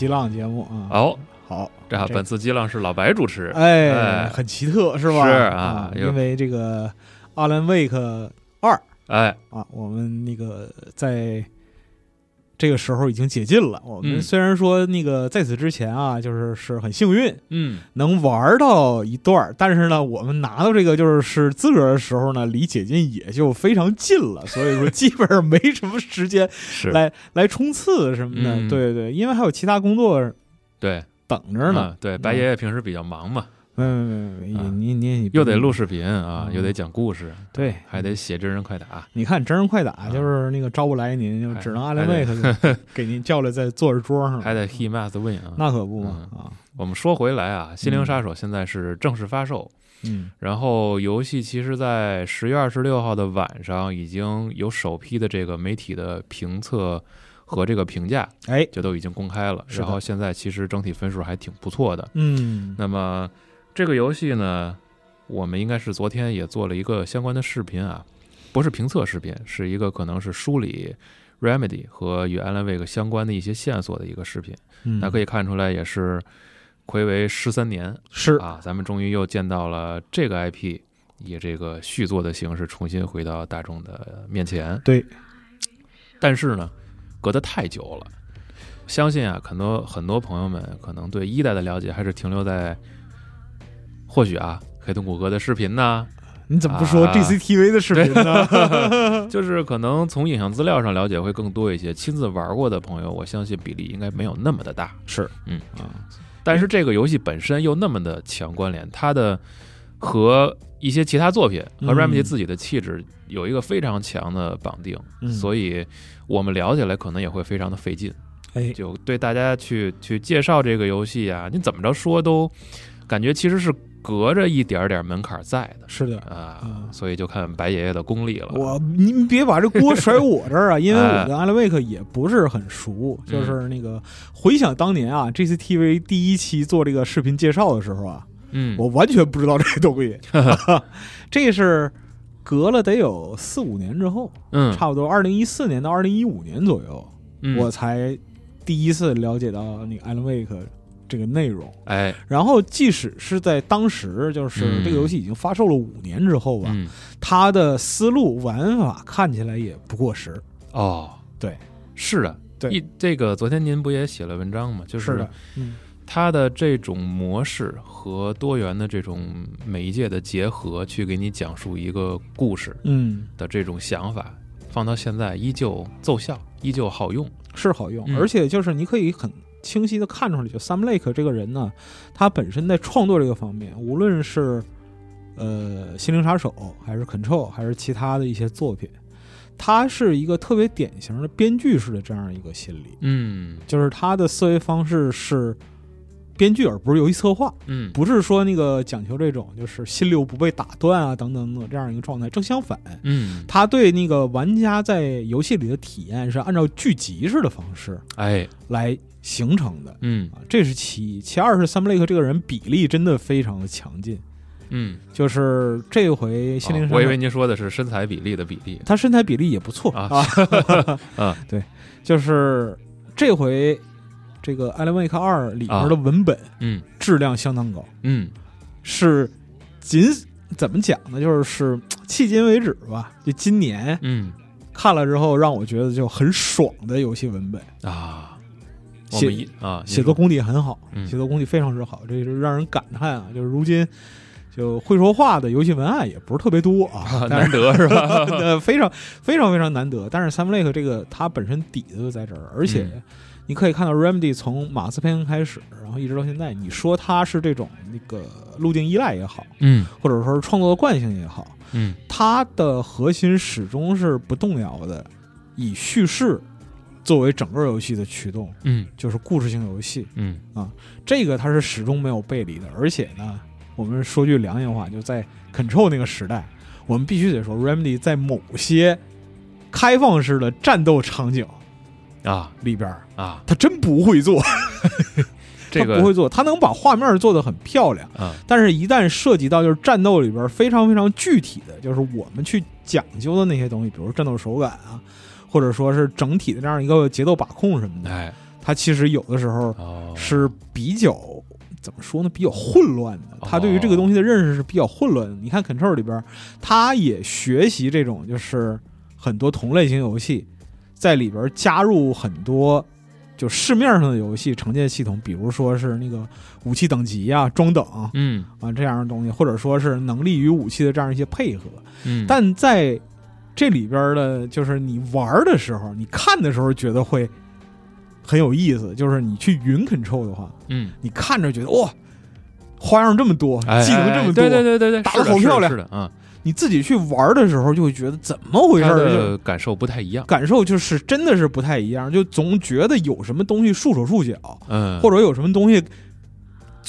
激浪节目啊，哦，好，这这本次激浪是老白主持，哎，哎。很奇特是吧？是啊因为这个阿兰威克二哎，啊，我们那个在这个时候已经解禁了。我们嗯虽然说那个在此之前啊，就是是很幸运嗯，能玩到一段儿，但是呢，我们拿到这个就是是资格的时候呢，离解禁也就非常近了，所以说基本上没什么时间是，来 来冲刺什么的。嗯对对，因为还有其他工作对，等着呢嗯。对，白爷爷平时比较忙嘛，嗯，嗯啊你你你又得录视频啊，又得讲故事，对，还得写真人快打，你看真人快打就是那个招不来您，就只能阿兰威克给您叫来在坐着桌上，还得 he must win 啊。那可不嘛啊，我们说回来啊，《心灵杀手》现在是正式发售，嗯然后游戏其实，在十月二十六号的晚上，已经有首批的这个媒体的评测和这个评价哎就都已经公开了。然后现在其实整体分数还挺不错的。嗯那么这个游戏呢，我们应该是昨天也做了一个相关的视频啊，不是评测视频，是一个可能是梳理 Remedy 和与 Alan Wake 相关的一些线索的一个视频。嗯，那可以看出来，也是暌违十三年是啊，咱们终于又见到了这个 IP 以这个续作的形式重新回到大众的面前。对，但是呢，隔得太久了，相信啊，很多很多朋友们可能对一代的了解还是停留在，或许啊，黑洞谷歌的视频呢，你怎么不说啊 GCTV 的视频呢？就是可能从影像资料上了解会更多一些。亲自玩过的朋友，我相信比例应该没有那么的大。是，嗯啊，但是这个游戏本身又那么的强关联，它的和一些其他作品和嗯 Remedy 自己的气质有一个非常强的绑定，嗯所以我们聊起来可能也会非常的费劲。哎，就对大家去去介绍这个游戏啊，你怎么着说都感觉其实是隔着一点点门槛在的是的。啊，嗯所以就看白爷爷的功力了。我您别把这锅甩我这儿啊，因为哎我跟阿兰威克也不是很熟。就是那个回想当年啊，GCTV 第一期做这个视频介绍的时候啊，嗯，我完全不知道这个东西。这是隔了得有四五年之后，嗯，差不多二零一四年到二零一五年左右，嗯我才第一次了解到那个艾伦威克这个内容。哎，然后，即使是在当时，就是嗯。这个游戏已经发售了五年之后吧，嗯，它的思路玩法看起来也不过时。哦，对，是的，对。一这个昨天您不也写了文章吗？就是的，嗯，它的这种模式和多元的这种媒介的结合，去给你讲述一个故事嗯，的这种想法，放到现在依旧奏效，依旧好用。是好用，嗯。而且就是你可以很清晰的看出来，就 Sam Lake 这个人呢，他本身在创作这个方面，无论是呃《心灵杀手》还是 Control 还是其他的一些作品，他是一个特别典型的编剧式的这样一个心理，嗯。就是他的思维方式是编剧，而不是游戏策划。嗯，不是说那个讲求这种就是心流不被打断啊等等等这样一个状态，正相反，嗯，他对那个玩家在游戏里的体验是按照剧集式的方式哎，来形成的嗯啊，这是其一。其二是三布雷克这个人比例真的非常的强劲，嗯，就是这回心灵哦、我以为您说的是身材比例的比例他身材比例也不错啊啊，啊，对，就是这回这个《艾伦威克二》里边的文本嗯质量相当高。嗯是仅怎么讲呢？就是是迄今为止吧，就今年嗯看了之后，让我觉得就很爽的游戏文本，啊，我写啊，写作功底很好，嗯写作功底非常之好，这是让人感叹啊！就是如今就会说话的游戏文案也不是特别多啊，难得是吧？呃非常非常非常难得。但是 Sam Lake 这个它本身底子就在这儿，而且嗯你可以看到 Remedy 从马斯佩恩开始，然后一直到现在，你说它是这种那个路径依赖也好，嗯或者说是创作的惯性也好，嗯它的核心始终是不动摇的，以叙事作为整个游戏的驱动，嗯。就是故事性游戏。嗯。啊。这个它是始终没有背离的，而且呢，我们说句良心话，就在 Control 那个时代，我们必须得说，Remedy 在某些开放式的战斗场景啊。里边，啊，他真不会做，这个他不会做，他能把画面做得很漂亮，啊但是一旦涉及到就是战斗里边非常非常具体的，就是我们去讲究的那些东西，比如战斗手感啊，或者说是整体的这样一个节奏把控什么的，哎它其实有的时候哦，是比较怎么说呢？比较混乱的。他对于这个东西的认识是比较混乱的。你看 Control 里边，他也学习这种就是很多同类型游戏，在里边加入很多就市面上的游戏承接系统，比如说是那个武器等级啊、装等嗯啊这样的东西，或者说是能力与武器的这样一些配合。嗯，但在这里边的，就是你玩的时候，你看的时候觉得会很有意思。就是你去云 control 的话，嗯，你看着觉得哇，花样这么多，哎技能这么多，对对对对对，打的好漂亮啊，你自己去玩的时候就会觉得怎么回事？感受不太一样，感受就是真的是不太一样，就总觉得有什么东西束手束脚，嗯，或者有什么东西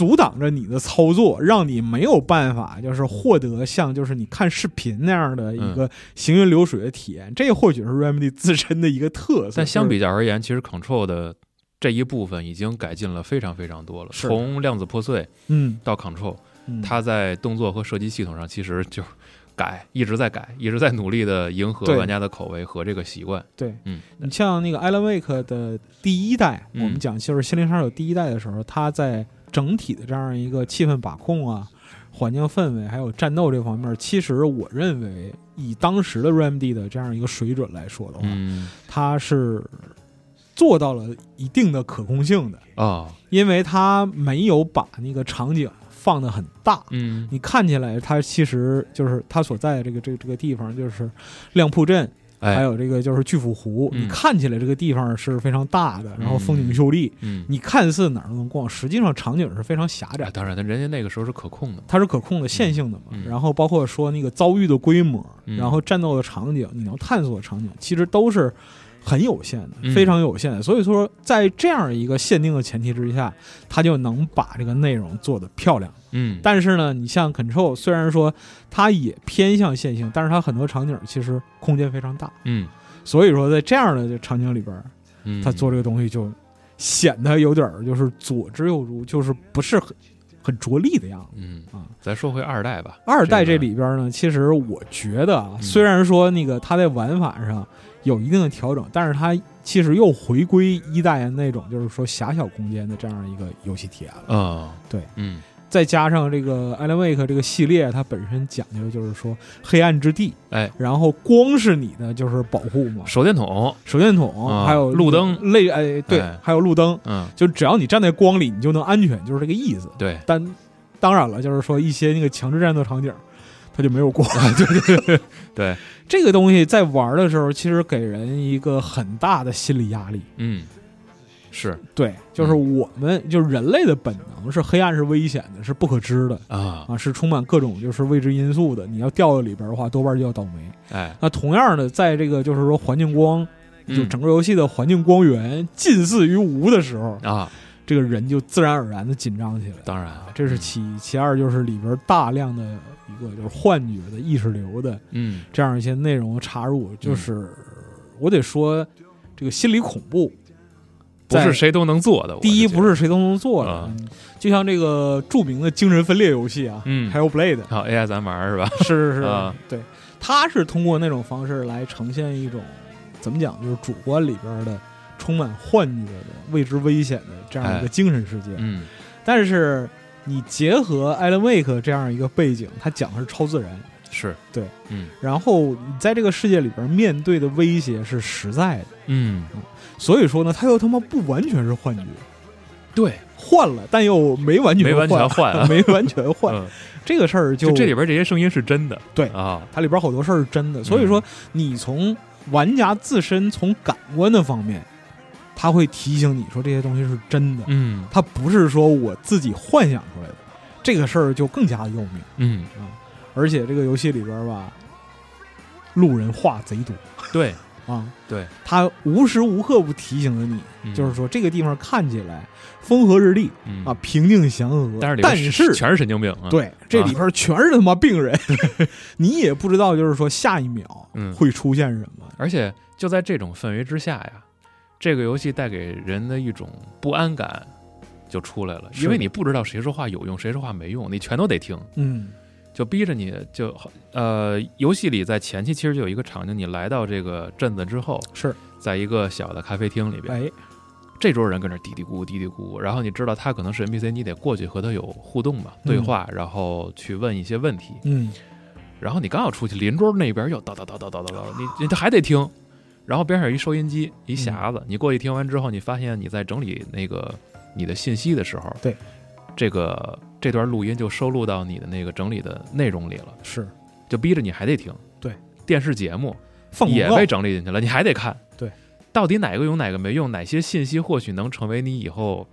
阻挡着你的操作，让你没有办法就是获得像就是你看视频那样的一个行云流水的体验。这或许是 Remedy 自身的一个特色。但相比较而言，其实 Control 的这一部分已经改进了非常非常多了。从量子破碎嗯，到 Control，嗯它在动作和射击系统上其实就改，一直在改，一直在努力的迎合玩家的口味和这个习惯。对，嗯，你像那个 Alan Wake 的第一代，嗯我们讲就是《心灵杀手》第一代的时候，它在整体的这样一个气氛把控啊、环境氛围还有战斗这方面，其实我认为以当时的 Remedy 的这样一个水准来说的话，嗯它是做到了一定的可控性的，哦，因为它没有把那个场景放的很大。嗯你看起来，它其实就是它所在的这个这个这个地方，就是亮铺镇，哎，还有这个就是巨斧湖。嗯你看起来这个地方是非常大的，然后风景秀丽，嗯，你看似哪儿都能逛，实际上场景是非常狭窄。哎当然，他人家那个时候是可控的。它是可控的、线性的嘛，嗯然后包括说那个遭遇的规模，嗯然后战斗的场景，你能探索的场景，其实都是很有限的，嗯非常有限的。所以说，在这样一个限定的前提之下，它就能把这个内容做得漂亮。嗯，但是呢，你像 Control，虽然说它也偏向线性，但是它很多场景其实空间非常大。嗯所以说，在这样的场景里边，嗯，它做这个东西就显得有点儿就是左支右绌，就是不是很很着力的样子。嗯啊，咱说回二代吧。二代这这个里边呢，其实我觉得啊，嗯虽然说那个它在玩法上有一定的调整，但是它其实又回归一代那种就是说狭小空间的这样一个游戏体验了。哦，对，嗯再加上这个 Alan Wake 这个系列，它本身讲究就是说黑暗之地，哎，然后光是你的就是保护嘛，手电筒，手电筒，啊还有路灯类，哎，对，哎还有路灯，嗯，就只要你站在光里，你就能安全，就是这个意思。对，但当然了，就是说一些那个强制战斗场景，它就没有光。对，这个东西在玩的时候，其实给人一个很大的心理压力。嗯，是对，就是我们就是人类的本能是黑暗是危险的，是不可知的啊，啊，是充满各种就是未知因素的。你要掉到里边的话，多半就要倒霉。哎，那同样的，在这个就是说环境光，就嗯整个游戏的环境光源近似于无的时候，啊，这个人就自然而然的紧张起来。当然啊，这是其一，其二就是里边大量的一个就是幻觉的意识流的嗯这样一些内容插入，就是我得说，这个心理恐怖，不是谁都能做的。第一不是谁都能做的，就像这个著名的精神分裂游戏啊，嗯还有 Blade，好 AI 咱玩是吧？是是是，啊对，它是通过那种方式来呈现一种怎么讲，就是主观里边的充满幻觉的未知危险的这样一个哎精神世界，嗯但是你结合 Alan Wake 这样一个背景，他讲的是超自然，是。对，嗯。然后你在这个世界里边面对的威胁是实在的，嗯，所以说呢，他又他妈不完全是幻觉，对，换了，但又没完全没完全换啊。没完全换，嗯。这个事儿就这里边这些声音是真的。对。啊，它里边好多事儿是真的，所以说你从玩家自身从感官的方面，他会提醒你说这些东西是真的，嗯。它不是说我自己幻想出来的，这个事儿就更加的要命。嗯。啊，而且这个游戏里边吧，路人话贼多。对。啊，对，他无时无刻不提醒着你，嗯。就是说这个地方看起来风和日丽嗯。啊，，平静祥和，但是里但边是全是神经病啊。对这里边全是他妈病人，你也不知道就是说下一秒嗯。会出现什么。而且就在这种氛围之下呀，这个游戏带给人的一种不安感就出来了，因为你不知道谁说话有用，谁说话没用，你全都得听，嗯。就逼着你就呃，游戏里在前期其实就有一个场景，你来到这个镇子之后，是，在一个小的咖啡厅里边，哎，这桌人跟那嘀嘀咕咕嘀嘀咕咕，然后你知道他可能是 NPC，你得过去和他有互动嘛，对话，然后去问一些问题。嗯。然后你刚要出去，邻桌那边又叨叨叨叨叨叨叨，你你还得听。然后边上有一收音机，一匣子，你过去听完之后，你发现你在整理那个你的信息的时候，对，这个这段录音就收录到你的那个整理的内容里了，是就逼着你还得听。对，电视节目也被整理进去了，你还得看。对，到底哪个用哪个没用？哪些信息或许能成为你以后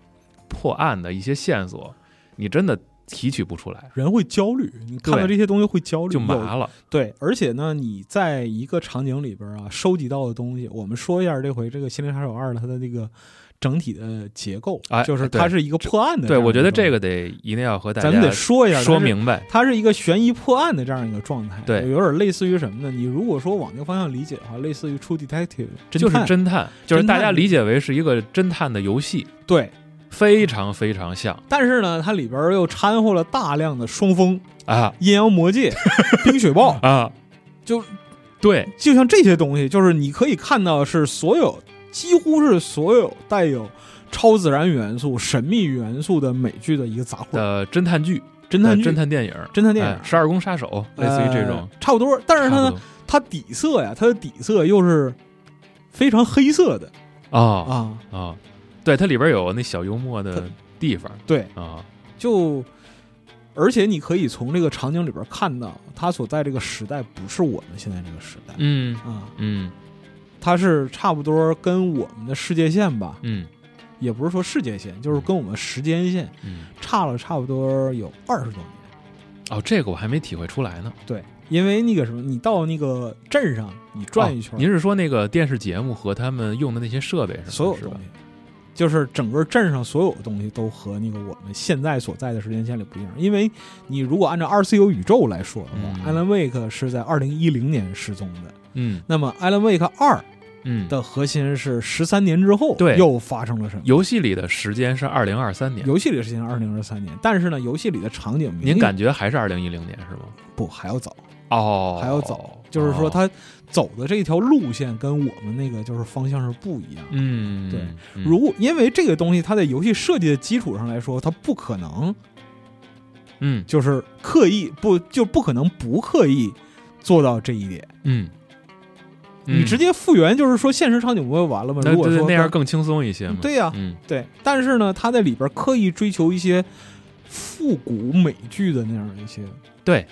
破案的一些线索？你真的提取不出来，人会焦虑，你看到这些东西会焦虑，就麻了。对，而且呢，你在一个场景里边啊，收集到的东西，我们说一下这回这个《心灵杀手二》它的那个整体的结构，哎就是它是一个破案的。对，我觉得这个，得一定要和大家咱们得说一下，说明白。它是一个悬疑破案的这样一个状态，对有点类似于什么呢？你如果说往这个方向理解的话，类似于 True Detective，就是侦探，就是大家理解为是一个侦探的游戏，对，非常非常像。但是呢，它里边又掺和了大量的双峰、啊。阴阳魔界、冰雪豹，啊，就对。就像这些东西，就是你可以看到是所有几乎是所有带有超自然元素、神秘元素的美剧的一个杂货，的侦探剧、侦探剧、侦探电影、侦探电影。哎，十二宫杀手，类似于这种。呃，差不多。但是它呢，它底色呀，它的底色又是非常黑色的。啊啊，啊，对，它里边有那小幽默的地方对，啊，就。而且你可以从这个场景里边看到，它所在这个时代不是我们现在这个时代、嗯啊，嗯它是差不多跟我们的世界线吧，嗯也不是说世界线，就是跟我们时间线嗯，差了差不多有二十多年。哦，这个我还没体会出来呢。对，因为那个什么，你到那个镇上，你转一圈，哦您是说那个电视节目和他们用的那些设备是所有东西，就是整个镇上所有的东西都和那个我们现在所在的时间线里不一样。因为你如果按照二次元宇宙来说的话、嗯 a l a n Wake 是在二零一零年失踪的，嗯那么 Alan Wake 二嗯，的核心是十三年之后，对又发生了什么？游戏里的时间是二零二三年，游戏里的时间二零二三年，但是呢，游戏里的场景您感觉还是二零一零年是吗？不还要早？哦，还要早，就是说哦他走的这条路线跟我们那个就是方向是不一样的。嗯，对嗯，如果因为这个东西，它在游戏设计的基础上来说，它不可能嗯就是刻意不就不可能不刻意做到这一点。嗯，你直接复原，就是说现实场景不就完了吗？如果说对那样更轻松一些嘛？对呀嗯对，但是呢，他在里边刻意追求一些复古美剧的那样一些对，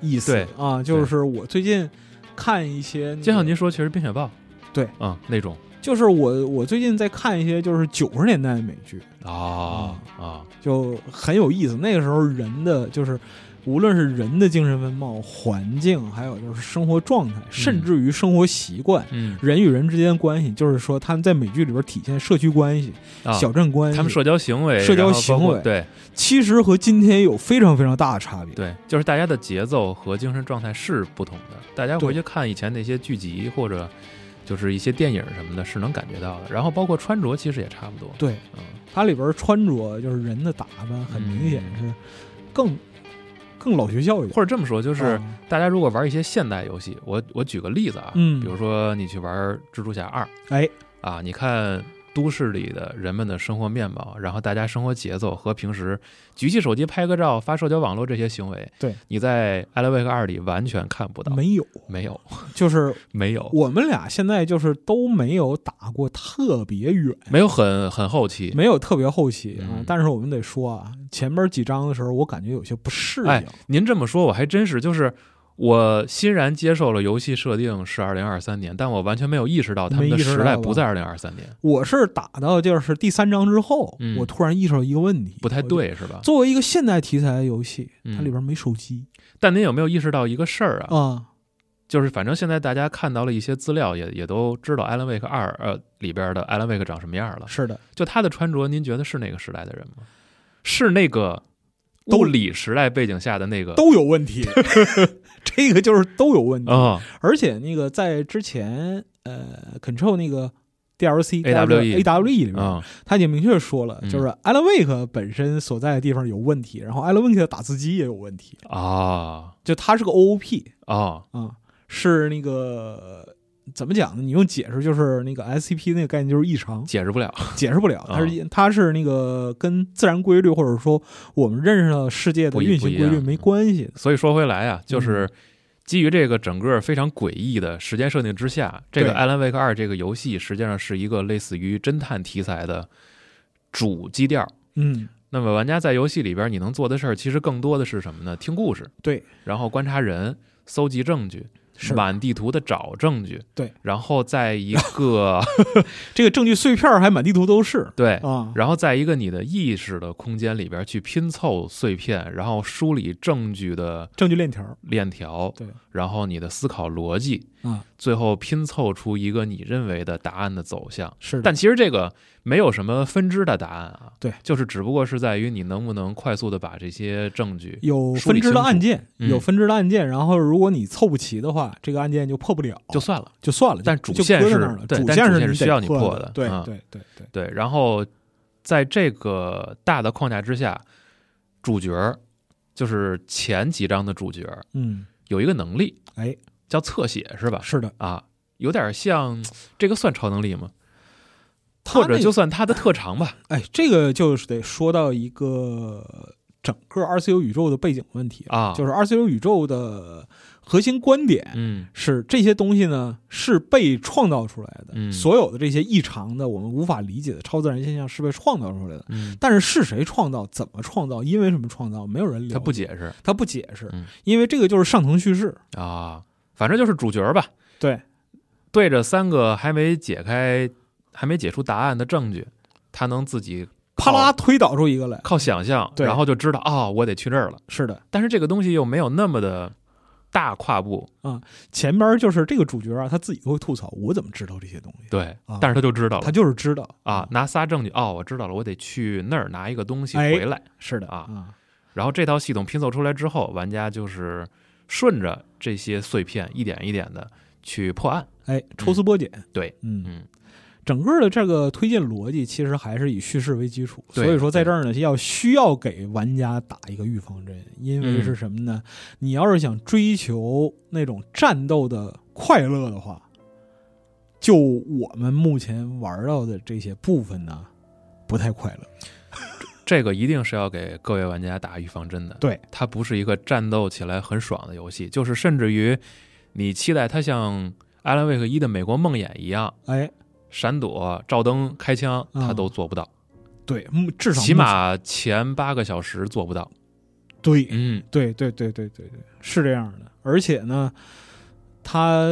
意思。对啊，就是我最近看一些、那个，就像您说，其实冰雪暴，对，啊那种。就是我我最近在看一些就是九十年代的美剧，啊啊，就很有意思。那个时候人的就是无论是人的精神风貌、环境，还有就是生活状态，甚至于生活习惯。嗯人与人之间的关系，就是说他们在美剧里边体现社区关系、啊，小镇关系，他们社交行为，社交行为对其实和今天有非常非常大的差别。对，就是大家的节奏和精神状态是不同的。大家回去看以前那些剧集或者就是一些电影什么的，是能感觉到的。然后包括穿着，其实也差不多。对，嗯它里边穿着就是人的打扮，很明显是更更老学校一点。或者这么说，就是啊。大家如果玩一些现代游戏，我我举个例子啊，嗯。比如说你去玩蜘蛛侠二哎，啊，你看都市里的人们的生活面貌，然后大家生活节奏和平时举起手机拍个照、发社交网络这些行为，对，你在《艾伦维克二》里完全看不到，没有，没有。就是 没有。我们俩现在就是都没有打过特别远，没有很很后期，没有特别后期啊。嗯。但是我们得说啊，前面几章的时候，我感觉有些不适应。哎您这么说，我还真是，就是我欣然接受了游戏设定是二零二三年，但我完全没有意识到他们的时代不在二零二三年，我是打到就是第三章之后，嗯我突然意识到一个问题，不太对是吧？作为一个现代题材的游戏，嗯它里边没手机但您有没有意识到一个事儿啊？啊，就是反正现在大家看到了一些资料，也也都知道《艾伦·威克二》呃里边的艾伦·威克长什么样了。是的，就他的穿着，您觉得是那个时代的人吗？是那个都物理时代背景下的那个都有问题，这个就是都有问题。啊？而且那个在之前呃，Control 那个 DLC AWE AWE 里边，啊他已经明确说了，嗯就是 Alan Wake 本身所在的地方有问题，然后 Alan Wake 的打字机也有问题，啊就它是个 OOP 啊！啊，是那个怎么讲呢？你用解释就是那个 SCP 那个概念就是异常，解释不了。解释不了，它是它是那个跟自然规律或者说我们认识到世界的运行规律没关系。所以说回来啊，嗯就是基于这个整个非常诡异的时间设定之下，这个《对艾兰威克二》这个游戏实际上是一个类似于侦探题材的主基调。嗯，那么玩家在游戏里边你能做的事儿，其实更多的是什么呢？听故事，对，然后观察人，搜集证据，是满地图的找证据，对，然后在一个 这个证据碎片还满地图都是。对，啊，然后在一个你的意识的空间里边去拼凑碎片，然后梳理证据的证据链条链条，对，然后你的思考逻辑，啊，最后拼凑出一个你认为的答案的走向。是，但其实这个没有什么分支的答案啊，对，就是只不过是在于你能不能快速的把这些证据有分支的案件，嗯。有分支的案件，然后如果你凑不齐的话，这个案件就破不了，就算了。就算了，但主线是主线是需要你破的，对对对对，对，然后在这个大的框架之下，主角儿就是前几章的主角儿嗯，有一个能力。哎，叫侧写，是吧？是的，啊，有点像这个算超能力吗？或者就算他的特长吧。哎，这个就是得说到一个整个二 C U 宇宙的背景问题啊就是二 C U 宇宙的核心观点嗯是这些东西呢是被创造出来的，嗯所有的这些异常的我们无法理解的超自然现象是被创造出来的。嗯，但是是谁创造、怎么创造、因为什么创造，没有人理解。他不解释他不解释，嗯因为这个就是上层叙事。啊，反正就是主角吧，对，对着三个还没解开、还没解出答案的证据，他能自己啪啦推导出一个来。靠想象，对。然后就知道啊、我得去这儿了。是的，但是这个东西又没有那么的大跨步，前边就是这个主角啊，他自己都会吐槽，我怎么知道这些东西？对，啊。但是他就知道他了就是知道。啊，，拿仨证据，哦，我知道了，我得去那儿拿一个东西哎回来。是的啊。啊，然后这套系统拼凑出来之后，玩家就是顺着这些碎片一点一点的去破案。哎，抽丝剥茧，对，嗯嗯，整个的这个推进逻辑其实还是以叙事为基础，所以说在这儿呢，要需要给玩家打一个预防针，因为嗯是什么呢？你要是想追求那种战斗的快乐的话，就我们目前玩到的这些部分呢，不太快乐。这个一定是要给各位玩家打预防针的。对，它不是一个战斗起来很爽的游戏，就是甚至于你期待它像《艾兰威克一》的美国梦魇一样，哎，闪躲、照灯、开枪，它都做不到，对，嗯至少起码前八个小时做不到。对，嗯，对对对对对对，是这样的。而且呢，它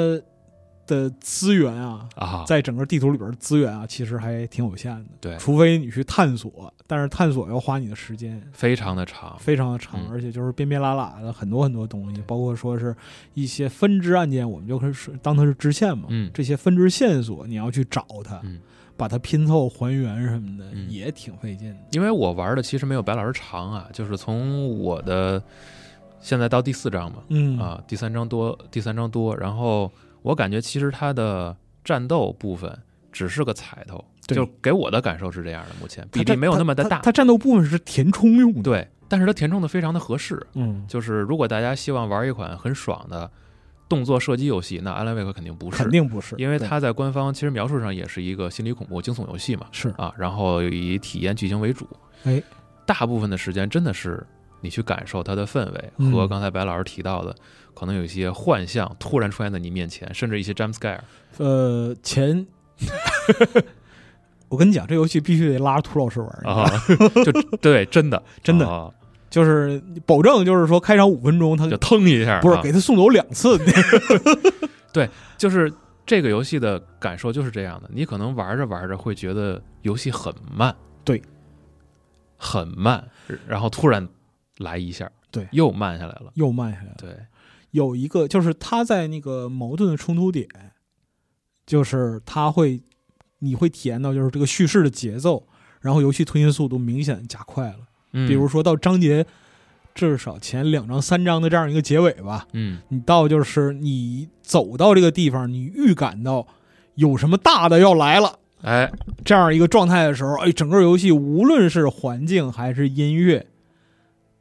的资源啊，啊，在整个地图里边的资源啊，其实还挺有限的。对除非你去探索，但是探索要花你的时间。非常的长。非常的长，嗯而且就是边边拉拉的很多很多东西，包括说是一些分支案件，我们就可以说当它是支线嘛。嗯这些分支线索你要去找它，嗯，把它拼凑还原什么的，嗯也挺费劲的。因为我玩的其实没有白老师长啊，就是从我的现在到第四章嘛，嗯啊，第三章多，第三章多，然后我感觉其实它的战斗部分只是个彩头，就给我的感受是这样的，目前比例没有那么的大，它战斗部分是填充用的。，对，但是它填充的非常的合适，嗯，就是如果大家希望玩一款很爽的动作射击游戏，那《安兰威克》肯定不是，肯定不是，因为它在官方其实描述上也是一个心理恐怖惊悚游戏嘛，是。啊，然后以体验剧情为主，哎，大部分的时间真的是你去感受它的氛围，嗯和刚才白老师提到的，可能有一些幻象突然出现在你面前，甚至一些 jump scare。呃前。我跟你讲，这游戏必须得拉着涂老师玩儿啊，就对，真的。真的。啊。就是保证，就是说开场五分钟，他就腾一下，不是啊。给他送走两次，对就是这个游戏的感受就是这样的，你可能玩着玩着会觉得游戏很慢，对，很慢，然后突然来一下，对。又慢下来了，又慢下来了。对，有一个就是他在那个矛盾的冲突点，就是他会，你会体验到就是这个叙事的节奏，然后游戏推进速度明显加快了。嗯，比如说到章节至少前两章、三章的这样一个结尾吧，嗯，你到就是你走到这个地方，你预感到有什么大的要来了。哎，这样一个状态的时候，哎，整个游戏无论是环境还是音乐，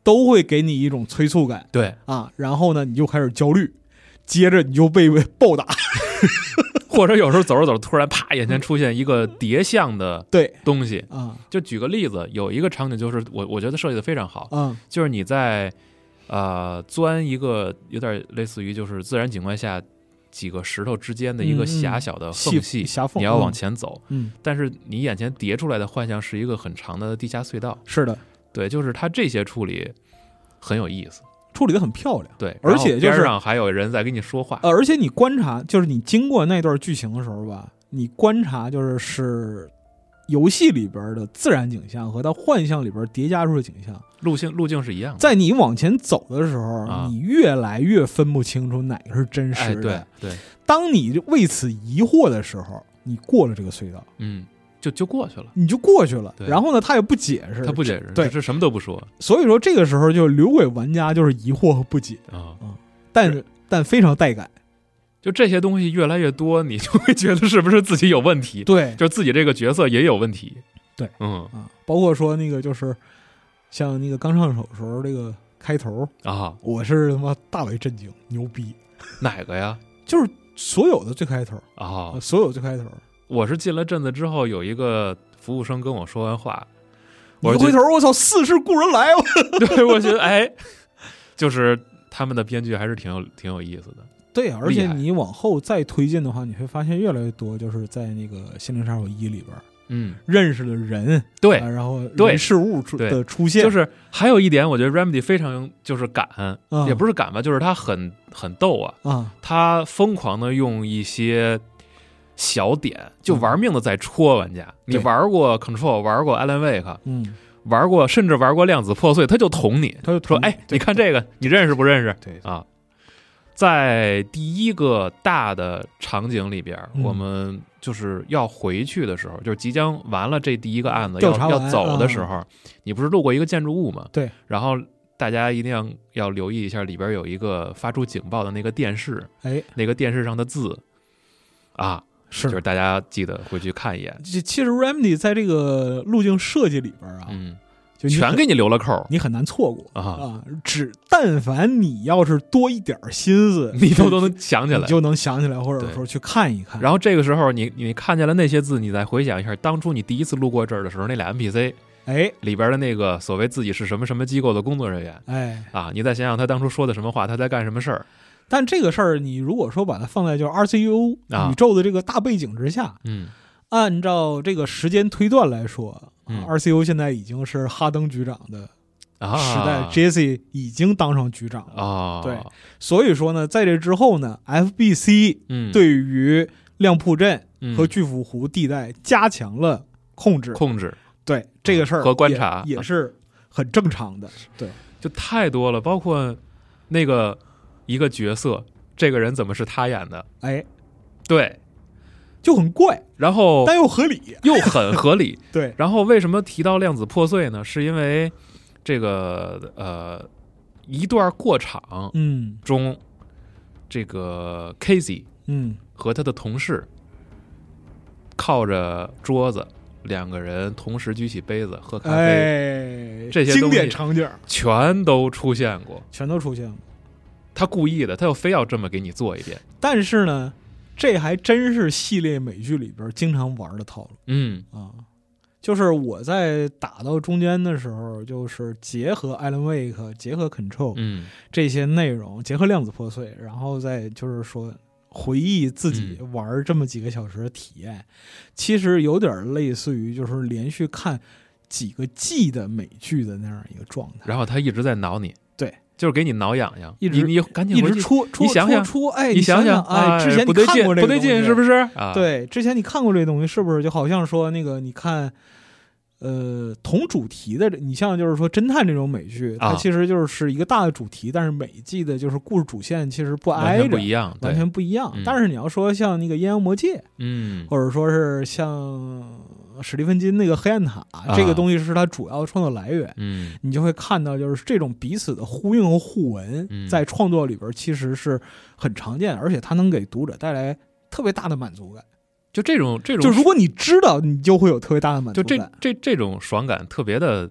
都会给你一种催促感。对，啊。然后呢，你就开始焦虑，接着你就被被暴打。或者有时候走着走着，突然啪，眼前出现一个叠像的 对。东西。啊。就举个例子，有一个场景就是我我觉得设计的非常好，嗯就是你在呃钻一个有点类似于就是自然景观下几个石头之间的一个狭小的缝隙，狭缝，你要往嗯。前走，嗯。但是你眼前叠出来的幻象是一个很长的地下隧道。是的，对，就是它这些处理很有意思。处理的很漂亮。对，而且边上还有人在跟你说话。呃，而且你观察，就是你经过那段剧情的时候吧，你观察就是是游戏里边的自然景象和它幻象里边叠加出的景象，路径路径是一样的。在你往前走的时候，啊你越来越分不清楚哪个是真哎，实的。对对，当你为此疑惑的时候，你过了这个隧道，嗯，就就过去了。你就过去了。然后呢，他也不解释，他不解释，对这什么都不说所以说这个时候就留给玩家就是疑惑和不解，啊。但但非常带感。就这些东西越来越多，你就会觉得是不是自己有问题？对就自己这个角色也有问题。对，嗯啊，包括说那个就是像那个刚上手时候这个开头，啊，我是他妈大为震惊，牛逼！哪个呀？就是所有的最开头，啊啊，，所有最开头，我是进了镇子之后，有一个服务生跟我说完话，我一回头，我操，似是故人来！我 对我觉得哎，就是他们的编剧还是挺有挺有意思的。对，而且你往后再推进的话，你会发现越来越多，就是在那个《心灵杀手一》里边嗯，认识的人，对。啊，然后对。人事物出的出现，就是还有一点，我觉得 Remedy 非常就是敢，啊。也不是敢吧，就是他很很逗啊，啊，他疯狂的用一些小点，就玩命的在戳玩家。你玩过 Control，玩过 Alan Wake，嗯，玩过甚至玩过量子破碎，他就捅你，他就说：“哎，你看这个，你认识不认识？对？”啊，在第一个大的场景里边，嗯。我们就是要回去的时候，就是即将完了这第一个案子要要走的时候，你不是路过一个建筑物吗？对，然后大家一定要要留意一下，里边有一个发出警报的那个电视，哎，那个电视上的字。啊，是就是大家记得回去看一眼，其其实 Remedy 在这个路径设计里边啊，嗯，就全给你留了扣你很难错过啊，啊。只但凡你要是多一点心思，你都都能想起来你。就能想起来，或者对说去看一看。然后这个时候你，你看见了那些字，你再回想一下，当初你第一次路过这儿的时候，那俩 NPC 哎里边的那个所谓自己是什么什么机构的工作人员哎，啊，你再想想他当初说的什么话，他在干什么事儿，但这个事儿，你如果说把它放在就是 RCU 啊。宇宙的这个大背景之下，嗯。按照这个时间推断来说、嗯。R c u 现在已经是哈登局长的啊，时代、j e s s e 已经当上局长了。啊，对。所以说呢，在这之后呢，FBC 嗯，对于亮铺镇嗯。和巨斧湖地带加强了控制。控制。对这个事儿和观察。也也是很正常的。对，就太多了，包括那个一个角色，这个人怎么是他演的？哎，对，就很怪，然后但又合理。又很合理。对，然后为什么提到量子破碎呢？是因为这个呃一段过场嗯中，这个 Casey 嗯，和他的同事靠着桌子，两个人同时举起杯子喝咖啡，哎，这些东西典场景全都出现过。全都出现了。他故意的，他又非要这么给你做一遍。但是呢，这还真是系列美剧里边经常玩的套路。嗯。啊。就是我在打到中间的时候，就是结合 Alan Wake、结合 Control 嗯。这些内容，结合量子破碎，然后再就是说回忆自己嗯。玩这么几个小时的体验，其实有点类似于就是连续看几个季的美剧的那样一个状态，然后他一直在挠你，对，就是给你挠痒痒，一直你你赶紧一直戳戳你想想哎，你想想哎，之前你不对劲看过这个不对劲，是不是？啊，，对，之前你看过这东西，是不是就好像说那个你看，呃，同主题的，你像就是说侦探这种美剧，它啊其实就是一个大的主题，但是每一季的就是故事主线其实不挨着，全不一样，完全不一样。嗯但是你要说像那个《阴阳魔界》，嗯或者说是像史蒂芬金那个《黑暗塔》这个东西是他主要创作来源。嗯你就会看到，就是这种彼此的呼应和互文，嗯在创作里边其实是很常见，而且它能给读者带来特别大的满足感。就这种这种就如果你知道，你就会有特别大的满足就感。这这这种爽感特别的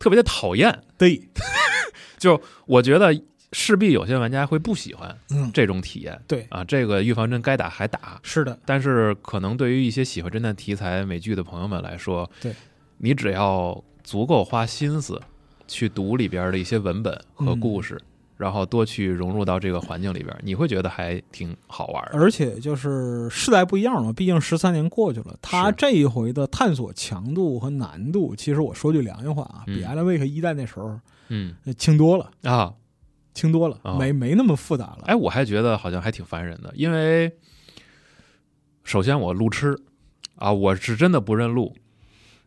特别的讨厌。对，就我觉得势必有些玩家会不喜欢嗯，这种体验对，啊。这个预防针该打还打，是的，但是可能对于一些喜欢侦探题材美剧的朋友们来说，对。你只要足够花心思去读里边的一些文本和故事，然后多去融入到这个环境里边，你会觉得还挺好玩的。而且就是时代不一样嘛，毕竟十三年过去了，他这一回的探索强度和难度，其实我说句良心话啊，比嗯 Alan Wake 一代那时候嗯呃轻多了，啊，轻多了，啊没没那么复杂了。哎，我还觉得好像还挺烦人的，因为首先我路痴啊，我是真的不认路。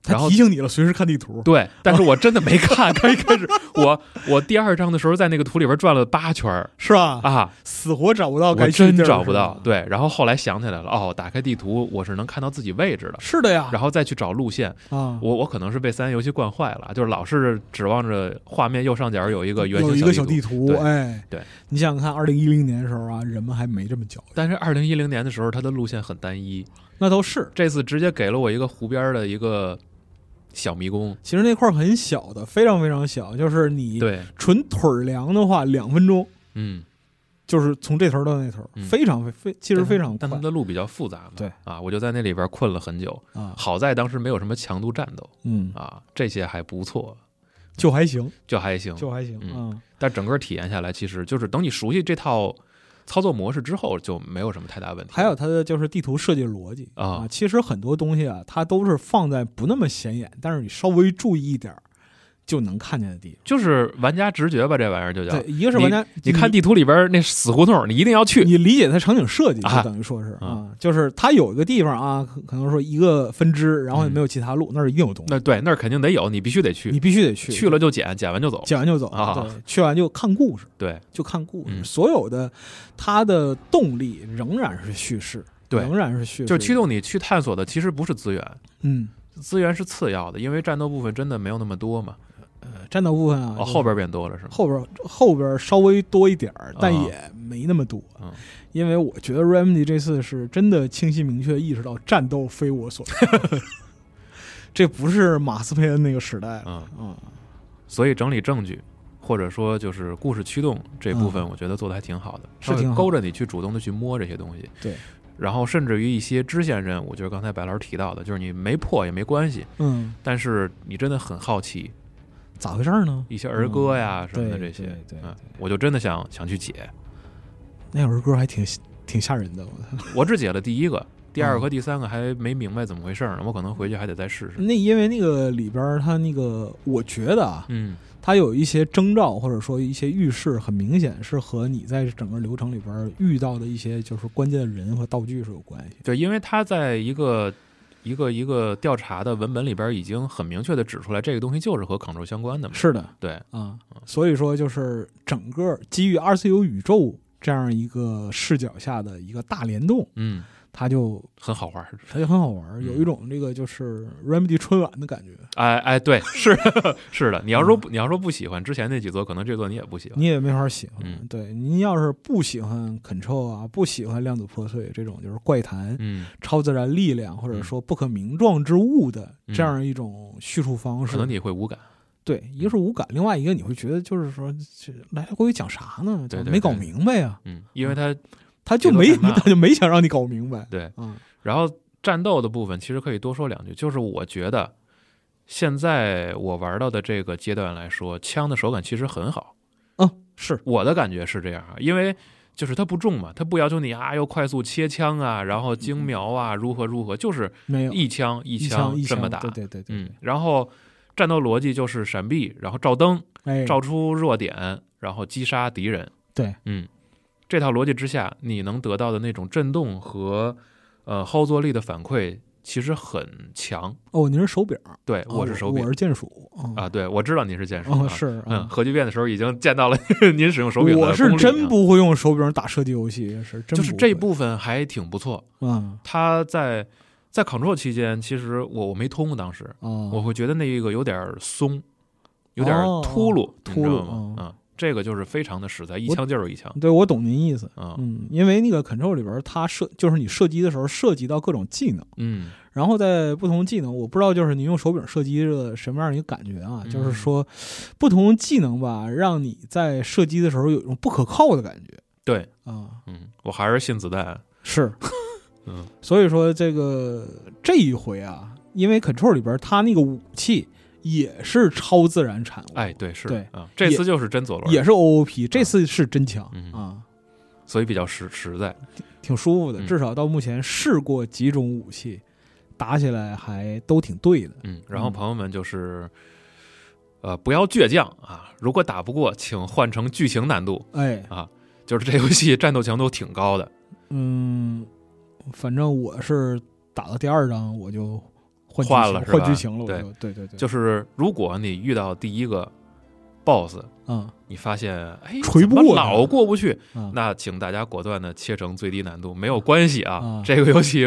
然后提醒你了，随时看地图。对，但是我真的没看。开始，我我第二章的时候，在那个图里边转了八圈儿是吧？啊，死活找不到该我真的找不到。对，然后后来想起来了，哦，打开地图我是能看到自己位置的，是的呀。然后再去找路线。啊，我我可能是被三 A 游戏惯坏了，就是老是指望着画面右上角有一个圆形有一个小地地图，对哎，对，你想想看，二零一零年的时候啊，人们还没这么教育，但是二零一零年的时候，它的路线很单一，那都是。这次直接给了我一个湖边的一个小迷宫。其实那块儿很小的，非常非常小，就是你对，纯腿儿量的话，两分钟。嗯，就是从这头到那头，嗯。非常非非，其实非常快。但它的路比较复杂嘛。对。啊，我就在那里边困了很久。啊，好在当时没有什么强度战斗。嗯，啊，这些还不错，就还行，就还行。就还行嗯。啊。但整个体验下来，其实就是等你熟悉这套操作模式之后，就没有什么太大问题。还有它的就是地图设计逻辑啊其实很多东西啊，它都是放在不那么显眼，但是你稍微注意一点儿就能看见的地方。就是玩家直觉吧，这玩意儿就叫。对，。一个是玩家，你看地图里边那死胡同，你一定要去。你理解它场景设计，就啊。等于说是嗯啊，就是它有一个地方啊，可可能说一个分支，然后也没有其他路，那儿一定有东西，那对，那儿肯定得有，你必须得去。你必须得去，去了就捡，捡完就走。捡完就走，啊。对，去完就看故事，对。就看故事，嗯。所有的它的动力仍然是叙事，对。仍然是叙事，就是驱，动你去探索的，其实不是资源，嗯，资源是次要的，因为战斗部分真的没有那么多嘛。呃，战斗部分啊，哦，后边变多了是吗？后边后边稍微多一点儿，但啊也没那么多。嗯。因为我觉得 Remedy 这次是真的清晰明确意识到战斗非我所为，这不是马斯佩恩那个时代了。嗯，啊。所以整理证据，或者说就是故事驱动这部分，我觉得做的还挺好的，嗯是挺勾着你去主动的去摸这些东西。对，然后甚至于一些支线任务，就是刚才白老师提到的，就是你没破也没关系，嗯，但是你真的很好奇咋回事儿呢？一些儿歌呀什么的这些，对对嗯，我就真的想想去解。那儿歌还挺挺吓人的，我！我只解了第一个，第二个嗯和第三个还没明白怎么回事儿呢，我可能回去还得再试试。那因为那个里边儿它那个，我觉得啊，嗯它有一些征兆或者说一些预示，很明显是和你在整个流程里边儿遇到的一些就是关键的人和道具是有关系。对，因为他在一个一个一个调查的文本里边已经很明确的指出来，这个东西就是和 Control 相关的嘛。是的，对，啊，所以说就是整个基于 RCU 宇宙这样一个视角下的一个大联动，嗯，它就很好玩儿。它就很好玩有一种这个就是 Remedy 春晚的感觉。哎哎，对，是是的。你要说不你要说不喜欢之前那几座，可能这座你也不喜欢。你也没法喜欢。嗯对，您要是不喜欢 Control 啊，不喜欢量子破碎这种就是怪谈、嗯，超自然力量或者说不可名状之物的嗯这样一种叙述方式，可能你会无感。对，一个是无感，另外一个你会觉得就是说这来来回回讲啥呢？对对没搞明白呀，嗯，因为它他就没 他就没想让你搞明白。对，嗯，然后战斗的部分其实可以多说两句，就是我觉得现在我玩到的这个阶段来说，枪的手感其实很好。嗯，是。我的感觉是这样啊，因为就是它不重嘛，它不要求你啊要快速切枪啊，然后精瞄啊，如何如何，就是没有。一枪一一枪这么打。对对对对，嗯，然后战斗逻辑就是闪避，然后照灯，哎，照出弱点，然后击杀敌人。对，嗯，这套逻辑之下，你能得到的那种震动和呃后坐力的反馈其实很强。哦，您是手柄，对，哦我是手柄。我是键鼠。啊，，对我知道您是键鼠哦啊。是，嗯，啊核聚变的时候已经见到了 您使用手柄的我是真不会用手柄打射击游戏，是真就是这部分还挺不错。嗯。它在在 Control 期间，其实我我没通，当时啊，我会觉得那一个有点松，有点哦秃噜，你知秃噜道吗？哦嗯，这个就是非常的实在，一枪就是一枪对我懂您意思。啊，嗯，因为那个 Control 里边，它涉就是你射击的时候涉及到各种技能，嗯然后在不同技能，我不知道就是你用手柄射击的什么样的一个感觉啊？嗯就是说，不同技能吧，让你在射击的时候有一种不可靠的感觉对，啊。嗯，我还是信子弹，是，嗯所以说这个这一回啊，因为 Control 里边它那个武器也是超自然产物，哎，对是，对啊，这次就是真佐罗，也是 OOP，这次是真强、嗯啊，所以比较实实在，挺舒服的。嗯至少到目前试过几种武器，打起来还都挺对的。嗯，然后嗯朋友们就是。呃，不要倔强啊！如果打不过，请换成剧情难度。哎，啊就是这游戏战斗强度挺高的，嗯，反正我是打到第二章我就换了是吧换剧情了，对对对对，就是如果你遇到第一个 BOSS，嗯你发现哎锤不过老过不去，啊，那请大家果断的切成最低难度，没有关系啊。啊这个游戏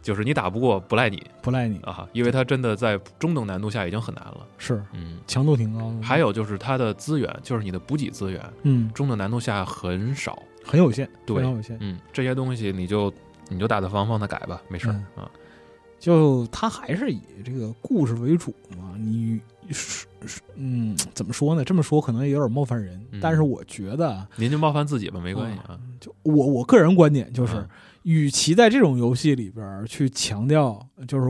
就是你打不过不赖你不赖你，啊，因为它真的在中等难度下已经很难了。是嗯，强度挺高的，还有就是它的资源，就是你的补给资源，嗯中等难度下很少。很有限，对非常有限。嗯，这些东西你就你就大大方方的改吧，没事儿嗯啊。就他还是以这个故事为主嘛，你是是嗯怎么说呢？这么说可能也有点冒犯人，嗯但是我觉得啊，您就冒犯自己吧，没关系啊。就我我个人观点就是，嗯与其在这种游戏里边去强调，就是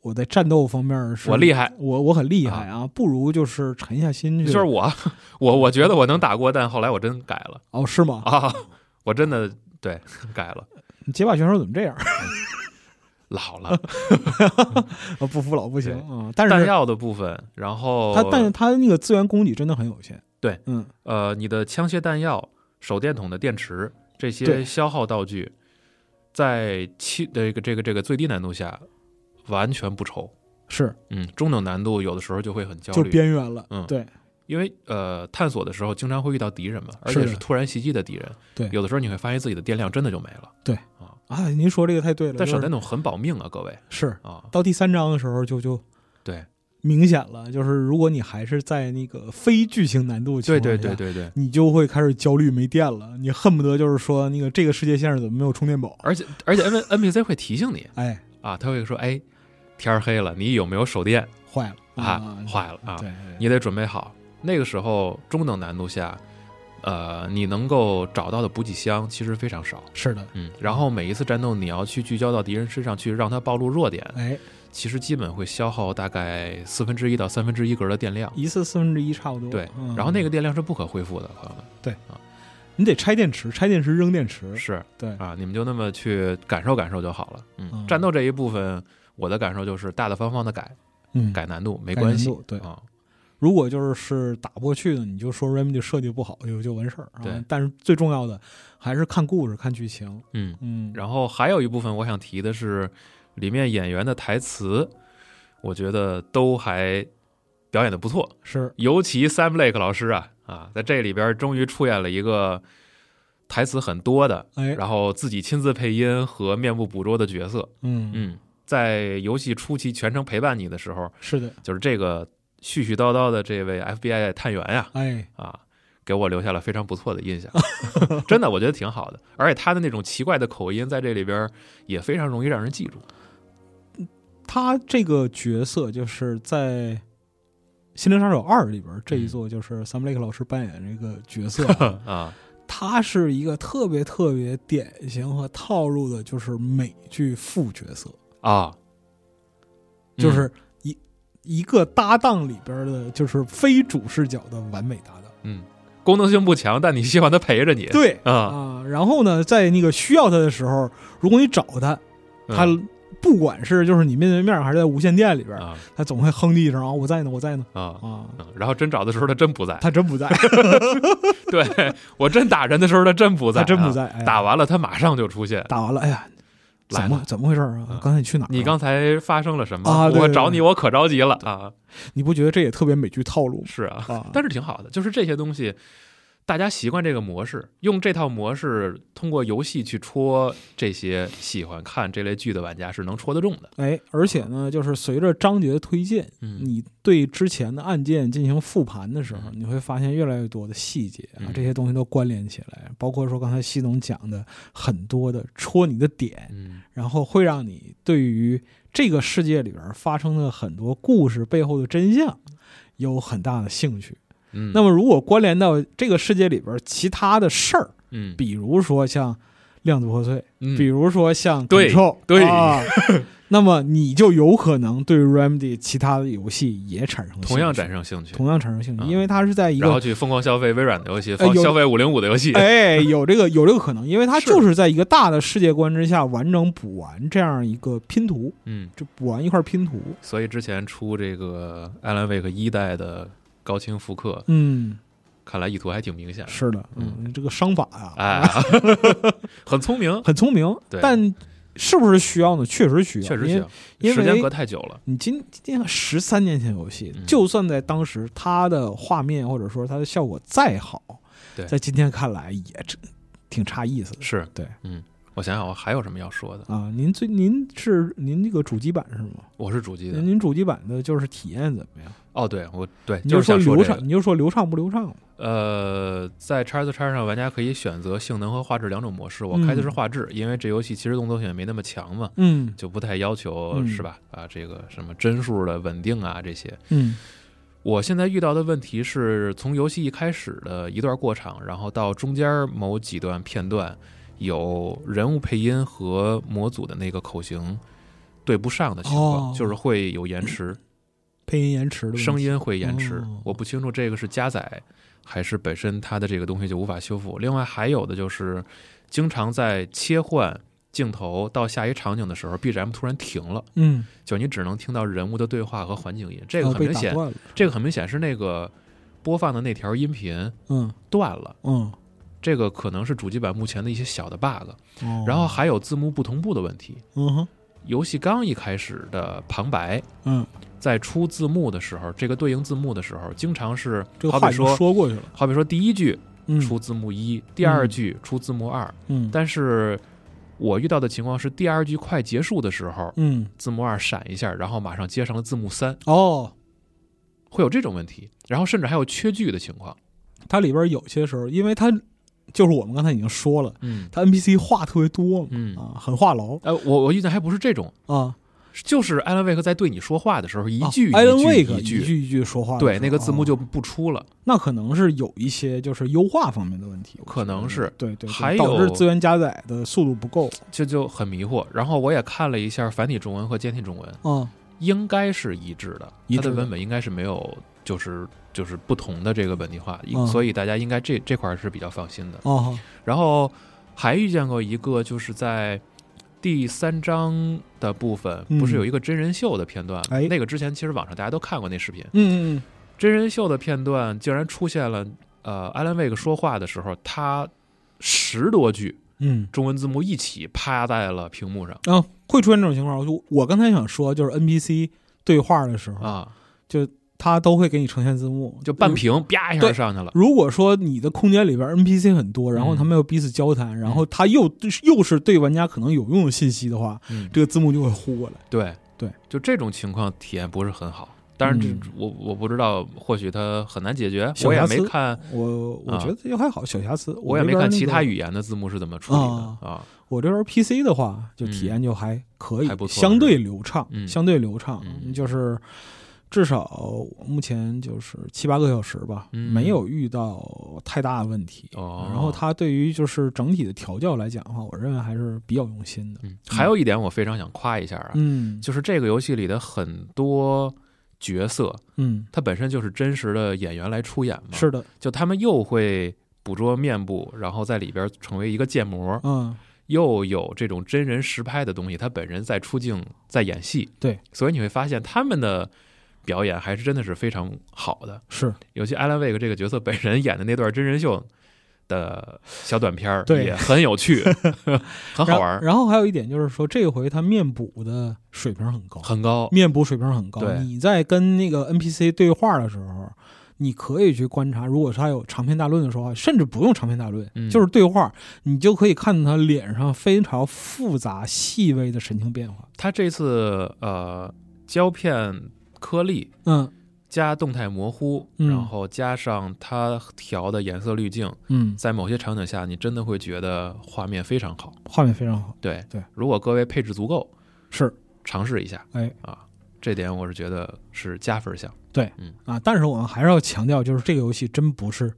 我在战斗方面是我厉害，我我很厉害啊，不如就是沉下心去。就是我，我我觉得我能打过，但后来我真改了哦，是吗？啊，我真的对 改了，街霸选手怎么这样？老了。啊，不服老不行对啊！但是弹药的部分，然后他，但是他那个资源供给真的很有限。对，嗯，呃，你的枪械弹药、手电筒的电池这些消耗道具，在七这个这个这个最低难度下完全不愁。是嗯，中等难度有的时候就会很焦虑就虑，边缘了。嗯对，因为呃，探索的时候经常会遇到敌人嘛，而且是突然袭击的敌人。对有的时候你会发现自己的电量真的就没了。啊，您说这个太对了。就是但手电筒很保命啊，各位是啊，到第三章的时候就就对明显了，就是如果你还是在那个非剧情难度情对况下对对对对，你就会开始焦虑没电了，你恨不得就是说那个这个世界线上怎么没有充电宝？而且而且 N N P C 会提醒你哎，啊，他会说，哎，天儿黑了，你有没有手电坏了啊？坏了啊，你得准备好。那个时候中等难度下，呃，你能够找到的补给箱其实非常少。是的，嗯，然后每一次战斗你要去聚焦到敌人身上去，让他暴露弱点，哎，其实基本会消耗大概四分之一到三分之一格的电量。一次四分之一差不多。对，嗯然后那个电量是不可恢复的，朋友们。对啊你得拆电池，拆电池扔电池。是对，啊，你们就那么去感受感受就好了。嗯，嗯战斗这一部分，我的感受就是大大方方的改，嗯，改难度没关系对啊。如果就是是打不过去的，你就说 Remedy 设计不好就就完事儿啊。对。但是最重要的还是看故事、看剧情。嗯，嗯，然后还有一部分我想提的是，里面演员的台词，我觉得都还表演的不错，是。尤其 Sam Lake 老师啊啊，在这里边终于出演了一个台词很多的，哎，然后自己亲自配音和面部捕捉的角色。嗯，嗯，在游戏初期全程陪伴你的时候，是的，就是这个絮絮叨叨的这位 FBI 探员呀，哎，啊，给我留下了非常不错的印象，真的，我觉得挺好的。而且他的那种奇怪的口音在这里边也非常容易让人记住。他这个角色就是在《心灵杀手二》里边这一嗯座，就是 Sam Lake 老师扮演这个角色啊，啊，他是一个特别特别典型和套路的，就是美剧副角色，啊，就是一、个搭档里边的，就是非主视角的完美搭档。嗯，功能性不强，但你希望他陪着你。对啊，啊，然后呢，在那个需要他的时候，如果你找他，他嗯不管是就是你面对面还是在无线电里边，啊他总会哼唧一声啊，我在呢，我在呢啊。啊，嗯然后真找的时候他真不在，他真不在，对我真打人的时候他真不在，啊他真不在。哎打完了他马上就出现。打完了，哎呀，怎么怎么回事啊嗯？刚才你去哪儿了？你刚才发生了什么？啊对对对我找你，我可着急了啊！你不觉得这也特别美剧套路吗？是啊，啊，但是挺好的，就是这些东西，大家习惯这个模式，用这套模式通过游戏去戳这些喜欢看这类剧的玩家是能戳得中的。哎，而且呢，就是随着章节的推进，嗯，你对之前的案件进行复盘的时候，嗯你会发现越来越多的细节啊，嗯这些东西都关联起来，包括说刚才西总讲的很多的戳你的点，嗯然后会让你对于这个世界里边发生的很多故事背后的真相有很大的兴趣。嗯，那么，如果关联到这个世界里边其他的事儿，嗯，比如说像量子破碎，嗯。比如说像对对。啊，那么你就有可能对 Remedy 其他的游戏也产生同样产生兴趣，同样产生兴趣，嗯因为它是在一个然后去疯狂消费微软的游戏，消费五零五的游戏。哎有这个 有这个可能，因为它就是在一个大的世界观之下完整补完这样一个拼图，嗯，就补完一块拼图。所以之前出这个艾兰威克一代的高清复刻，嗯，看来意图还挺明显的。是的，嗯，这个商法呀，哎，很聪明，很聪明，对。但是不是需要呢？确实需要，确实需要，因为时间隔太久了。你今今天十三年前游戏，嗯。就算在当时它的画面或者说它的效果再好，对。在今天看来也真挺差意思的。是，对，嗯，我想想，我还有什么要说的？啊。您最您是您那个主机版是吗？我是主机的。您主机版的就是体验怎么样？哦，对，我对，你就是说流畅，这个你就说流畅不流畅？呃，在叉 S 叉上，玩家可以选择性能和画质两种模式。我嗯开的是画质，因为这游戏其实动作性也没那么强嘛，嗯就不太要求、嗯是吧？啊，这个什么帧数的稳定啊这些。嗯我现在遇到的问题是从游戏一开始的一段过场，然后到中间某几段片段，有人物配音和模组的那个口型对不上的情况，哦就是会有延迟，配音延迟的声音会延迟。哦我不清楚这个是加载还是本身它的这个东西就无法修复。另外还有的就是，经常在切换镜头到下一场景的时候，BGM 突然停了，嗯，就你只能听到人物的对话和环境音。这个啊很明显。这个很明显是那个播放的那条音频嗯断了。嗯，这个可能是主机版目前的一些小的 bug，哦。然后还有字幕不同步的问题。嗯哼。游戏刚一开始的旁白，嗯，在出字幕的时候，这个对应字幕的时候，经常是好比说，说过去了。好比说第一句嗯。出字幕一，第二句出字幕二，嗯。但是我遇到的情况是，第二句快结束的时候，嗯。字幕二闪一下，然后马上接上了字幕三，哦，会有这种问题，然后甚至还有缺句的情况。它里边有些时候，因为它就是我们刚才已经说了，嗯。他 NPC 话特别多，嗯，啊，很话痨。呃，我我遇见还不是这种，啊，就是艾伦·威克在对你说话的时候，一啊句艾伦一魏克一句一句说话对，那个字幕就哦不出了。那可能是有一些就是优化方面的问题，可能是。对对，对还导致资源加载的速度不够。这就很迷惑。然后我也看了一下繁体中文和简体中文，啊，应该是一致的，它的文本应该是没有就是就是不同的这个本地化，嗯所以大家应该这这块儿是比较放心的。哦，然后还遇见过一个，就是在第三章的部分，嗯不是有一个真人秀的片段吗？哎那个之前其实网上大家都看过那视频，嗯嗯真人秀的片段竟然出现了，呃，艾伦·威克说话的时候，他十多句嗯中文字幕一起趴在了屏幕上嗯，啊，会出现这种情况。我我刚才想说，就是 NPC 对话的时候，啊，它都会给你呈现字幕，就半屏啪一下对上去了。如果说你的空间里边 NPC 很多，然后嗯他们又彼此交谈，然后他又又是对玩家可能有用的信息的话，嗯，这个字幕就会呼过来。对对，就这种情况体验不是很好。当然这，嗯我我不知道，或许它很难解决，我也没看，我我啊觉得也还好，小瑕疵。我也没看其他语。言的字幕是怎么处理的啊啊。我这边 PC 的话，就体验就还可以，不错相对流畅，嗯相对流畅，嗯就是至少目前就是七八个小时吧，嗯。没有遇到太大的问题。哦，然后它对于就是整体的调教来讲的话，我认为还是比较用心的。嗯，还有一点我非常想夸一下啊，嗯，就是这个游戏里的很多角色，嗯，它本身就是真实的演员来出演嘛，是的，就他们又会捕捉面部，然后在里边成为一个建模，嗯，又有这种真人实拍的东西，他本人在出镜，在演戏，对，所以你会发现他们的表演还是真的是非常好的。是尤其艾兰·威克这个角色本人演的那段真人秀的小短片儿对也很有趣，很好玩儿，然然后还有一点就是说，这回他面补的水平很高，很高。面部水平很高。你在跟那个 NPC 对话的时候，你可以去观察，如果他有长篇大论的时候，甚至不用长篇大论，嗯就是对话，你就可以看到他脸上非常复杂细微的神情变化。他这次呃胶片颗粒嗯。加动态模糊，嗯。然后加上它调的颜色滤镜，嗯，在某些场景下，你真的会觉得画面非常好。画面非常好，对对，如果各位配置足够，是。尝试一下。哎。啊，这点我是觉得是加分项。对，嗯。啊，但是我们还是要强调，就是这个游戏真不是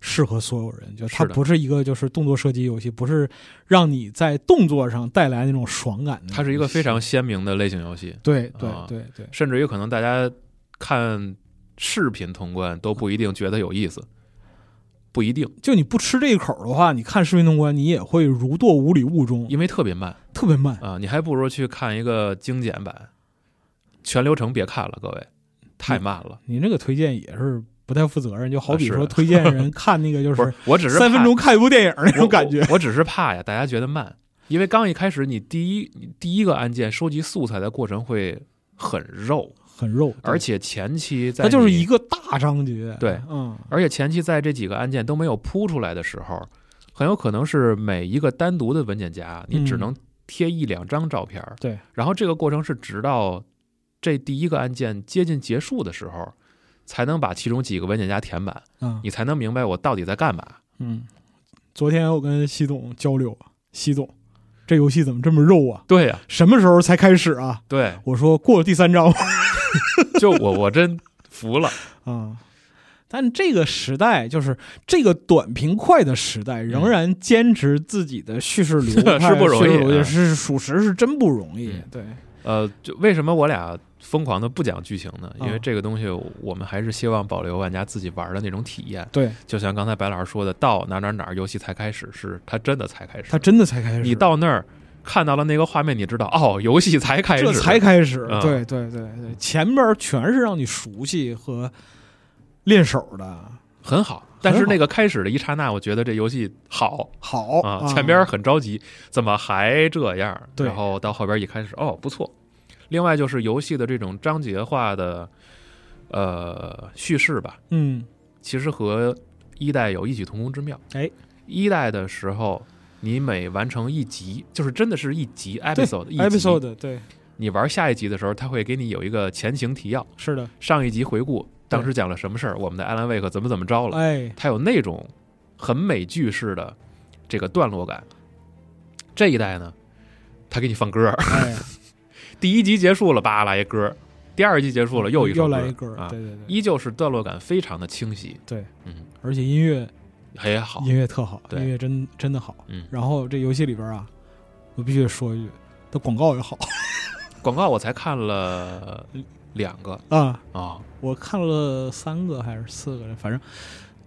适合所有人，就它是的。不是一个就是动作射击游戏，不是让你在动作上带来那种爽感的。它是一个非常鲜明的类型游戏，对对啊。对对，甚至于可能大家看视频通关都不一定觉得有意思，不一定，就你不吃这一口的话，你看视频通关，你也会如堕五里雾中，因为特别慢。特别慢。啊，你还不如去看一个精简版，全流程别看了，各位，太慢了。你这个推荐也是不太负责任，就好比说推荐人看那个就不是，我只是三分钟看一部电影那种感觉。我。我只是怕呀，大家觉得慢，因为刚一开始你第一第一个案件收集素材的过程会很肉，很肉，而且前期在它就是一个大章节。对嗯，而且前期在这几个案件都没有铺出来的时候，很有可能是每一个单独的文件夹，你只嗯能贴一两张照片儿。对，然后这个过程是直到这第一个案件接近结束的时候，才能把其中几个文件夹填满，嗯你才能明白我到底在干嘛。嗯。昨天我跟习总交流，习总，这游戏怎么这么肉啊？对呀、什么时候才开始啊？对，我说过了第三章 就我我真服了。啊。但这个时代，就是这个短平快的时代，仍然坚持自己的叙事流派、嗯是不容易是属实是真不容易。嗯对，呃，就为什么我俩疯狂的不讲剧情的？因为啊这个东西我们还是希望保留玩家自己玩的那种体验。对就像刚才白老师说的，到哪哪哪儿游戏才开始，是它真的才开始。他真的才开始，你到那儿看到了那个画面，你知道哦，游戏才开始，这才开始。嗯对对对对，前边全是让你熟悉和练手的，很好。但是那个开始的一刹那，我觉得这游戏好好啊，前边很着急，怎么还这样？对然后到后边一开始，哦，不错。另外就是游戏的这种章节化的呃叙事吧，嗯。其实和一代有异曲同工之妙。哎，一代的时候，你每完成一集，就是真的是一集 episode 一集 episode 对。你玩下一集的时候，他会给你有一个前情提要，是的，上一集回顾当时讲了什么事儿，我们的艾兰·威克怎么怎么着了，哎。他有那种很美剧式的这个段落感。这一代呢，他给你放歌儿，哎，第一集结束了，叭来一歌儿；第二集结束了，又一首歌又来一歌，啊，对对对。依旧是段落感非常的清晰，对，嗯，而且音乐也好，音乐特好，对。音乐真真的好。嗯，然后这游戏里边啊，我必须得说一句，它广告也好。广告我才看了两个。啊，啊，我看了三个还是四个，反正。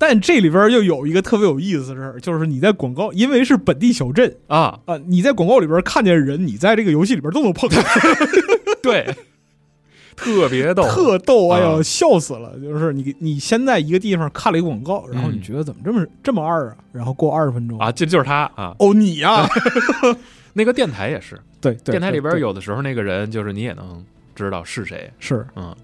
但这里边又有一个特别有意思的事儿，就是你在广告，因为是本地小镇啊，啊，你在广告里边看见人，你在这个游戏里边都能碰见，对，特别逗，特逗，哎啊呦，笑死了！就是你你先在一个地方看了一个广告，然后你嗯觉得怎么这么这么二啊？然后过二十分钟啊，这就是他啊。哦，你呀、那个电台也是，对对，电台里边有的时候那个人就是你也能知道是谁，是嗯，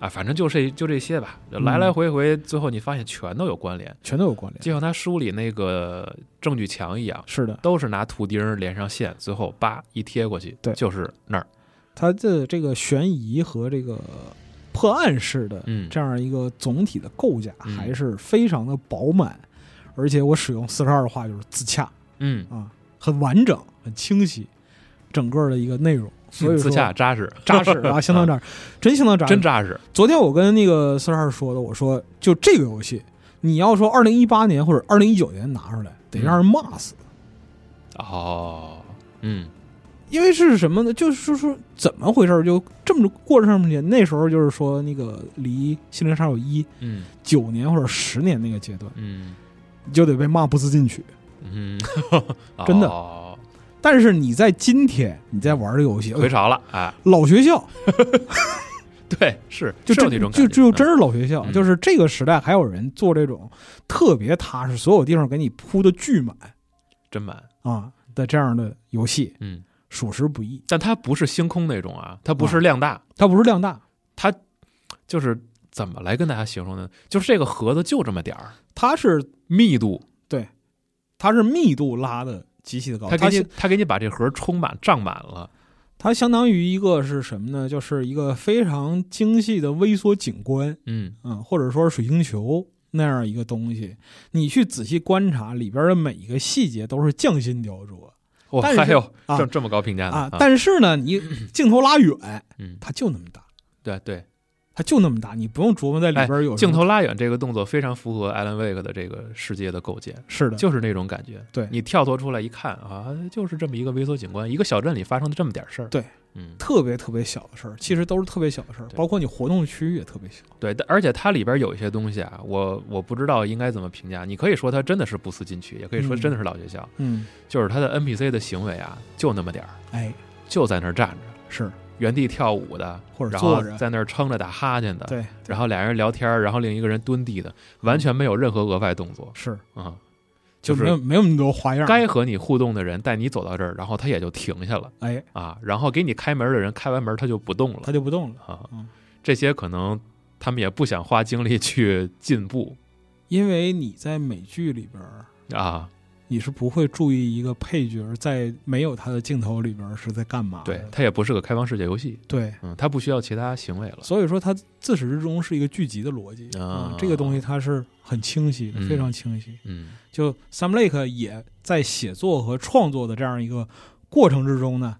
啊，反正就这就这些吧，嗯来来回回，最后你发现全都有关联，全都有关联，就像他书里那个证据墙一样，是的，都是拿图钉连上线，最后叭一贴过去，对就是那儿，它的这个悬疑和这个破案式的嗯这样一个总体的构架嗯还是非常的饱满，而且我使用四十二的话就是自洽嗯，啊，很完整、很清晰，整个的一个内容，所以说自洽扎实，扎实啊，相当扎实，真相当扎实，真扎实，昨天我跟那个四十二说的，我说就这个游戏，你要说二零一八年或者二零一九年拿出来，得让人骂死。哦，嗯因为是什么呢？就是说说怎么回事儿？就这么过了这么多年，那时候就是说那个离《心灵杀手一》嗯九年或者十年那个阶段，嗯你就得被骂不思进取。嗯，真的哦 但是你在今天，你在玩这个游戏，回潮了，哎，老学校，对，是 就是有那种就就真是老学校，嗯。就是这个时代还有人做这种特别踏实，所有地方给你铺的巨满。真满，啊的这样的游戏，嗯，属实不易。但它不是星空那种啊，它不是量大，它不是量大，它就是怎么来跟大家形容呢？就是这个盒子就这么点儿。它是密度，对它是密度拉的极其的高，他给你他给你把这盒充满胀满了，它相当于一个是什么呢？就是一个非常精细的微缩景观，嗯嗯，或者说是水晶球那样一个东西。你去仔细观察里边的每一个细节，都是匠心雕琢哇，但是还有啊这这么高评价的啊。但是呢，你镜头拉远，嗯，它就那么大，对对，它就那么大，你不用琢磨在里边有哎镜头拉远这个动作非常符合 Alan Wake 的这个世界的构建，是的，就是那种感觉。对你跳脱出来一看啊，就是这么一个微缩景观，一个小镇里发生的这么点事儿。对，嗯，特别特别小的事儿，其实都是特别小的事儿，包括你活动区域也特别小。对，但而且它里边有一些东西啊，我我不知道应该怎么评价。你可以说它真的是不思进取，也可以说嗯真的是老学校。嗯，就是它的 NPC 的行为啊，就那么点儿，哎，就在那儿站着，是原地跳舞的，或者然后坐着，在那儿撑着打哈欠的，对，然后俩人聊天，然后另一个人蹲地的，完全没有任何额外动作是。啊、就没有没有那么多花样。该和你互动的人带你走到这儿，然后他也就停下了哎，啊，然后给你开门的人开完门他就不动了他就不动了，啊。嗯，这些可能他们也不想花精力去进步。因为你在美剧里边儿，啊，你是不会注意一个配角在没有他的镜头里边是在干嘛的。对，它也不是个开放世界游戏，对，嗯，它不需要其他行为了，所以说它自始至终是一个剧集的逻辑。啊。嗯这个东西它是很清晰的，嗯。非常清晰。嗯。就 Sam Lake 也在写作和创作的这样一个过程之中呢，